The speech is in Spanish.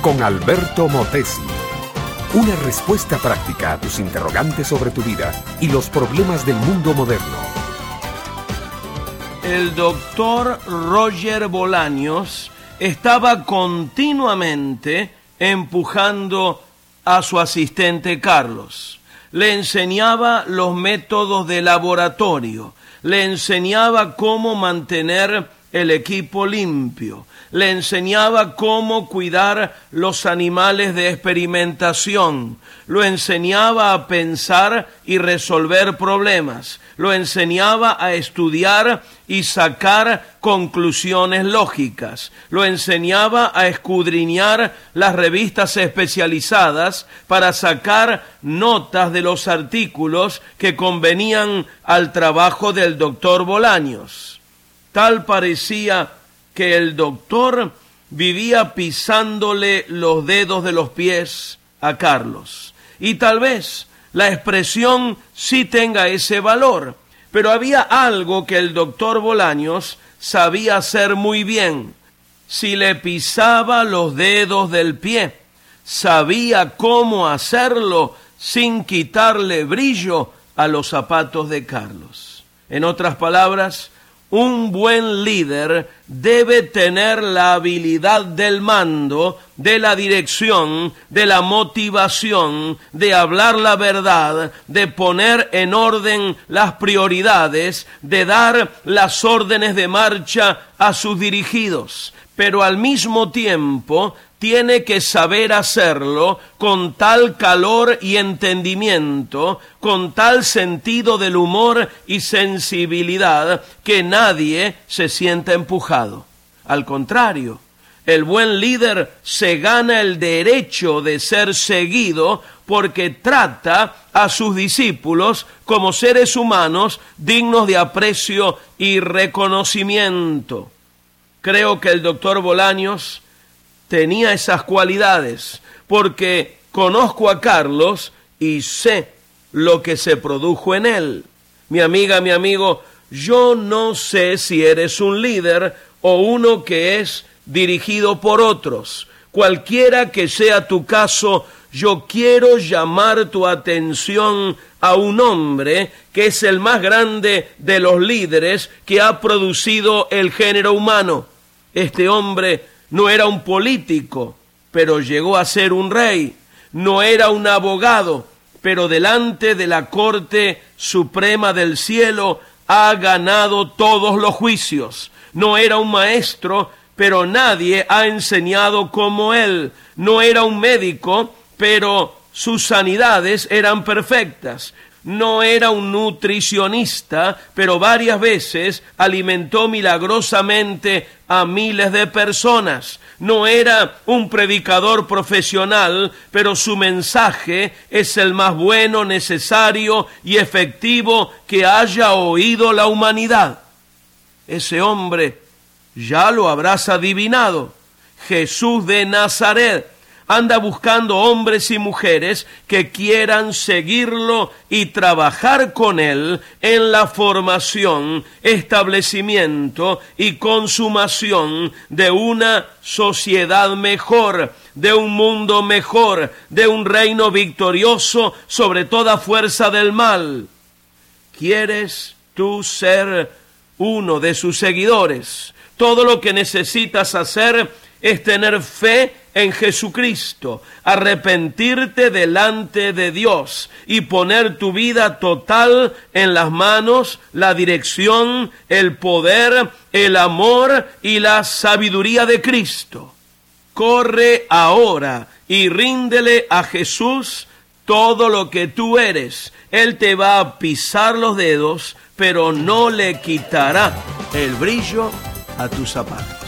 con Alberto Motesi. Una respuesta práctica a tus interrogantes sobre tu vida y los problemas del mundo moderno. El doctor Roger Bolaños estaba continuamente empujando a su asistente Carlos. Le enseñaba los métodos de laboratorio, le enseñaba cómo mantener el equipo limpio, le enseñaba cómo cuidar los animales de experimentación, lo enseñaba a pensar y resolver problemas, lo enseñaba a estudiar y sacar conclusiones lógicas, lo enseñaba a escudriñar las revistas especializadas para sacar notas de los artículos que convenían al trabajo del doctor Bolaños. Tal parecía que el doctor vivía pisándole los dedos de los pies a Carlos. Y tal vez la expresión sí tenga ese valor, pero había algo que el doctor Bolaños sabía hacer muy bien. Si le pisaba los dedos del pie, sabía cómo hacerlo sin quitarle brillo a los zapatos de Carlos. En otras palabras, un buen líder debe tener la habilidad del mando, de la dirección, de la motivación, de hablar la verdad, de poner en orden las prioridades, de dar las órdenes de marcha a sus dirigidos, pero al mismo tiempo tiene que saber hacerlo con tal calor y entendimiento, con tal sentido del humor y sensibilidad, que nadie se sienta empujado. Al contrario, el buen líder se gana el derecho de ser seguido porque trata a sus discípulos como seres humanos dignos de aprecio y reconocimiento. Creo que el doctor Bolaños tenía esas cualidades, porque conozco a Carlos y sé lo que se produjo en él. Mi amiga, mi amigo, yo no sé si eres un líder o uno que es dirigido por otros. Cualquiera que sea tu caso, yo quiero llamar tu atención a un hombre que es el más grande de los líderes que ha producido el género humano. Este hombre no era un político, pero llegó a ser un rey, no era un abogado, pero delante de la Corte Suprema del Cielo ha ganado todos los juicios. No era un maestro, pero nadie ha enseñado como él. No era un médico, pero sus sanidades eran perfectas no era un nutricionista, pero varias veces alimentó milagrosamente a miles de personas. No era un predicador profesional, pero su mensaje es el más bueno, necesario y efectivo que haya oído la humanidad. Ese hombre ya lo habrás adivinado. Jesús de Nazaret anda buscando hombres y mujeres que quieran seguirlo y trabajar con él en la formación, establecimiento y consumación de una sociedad mejor, de un mundo mejor, de un reino victorioso sobre toda fuerza del mal. ¿Quieres tú ser uno de sus seguidores? Todo lo que necesitas hacer es tener fe en Jesucristo, arrepentirte delante de Dios y poner tu vida total en las manos, la dirección, el poder, el amor y la sabiduría de Cristo. Corre ahora y ríndele a Jesús todo lo que tú eres. Él te va a pisar los dedos, pero no le quitará el brillo a tus zapatos.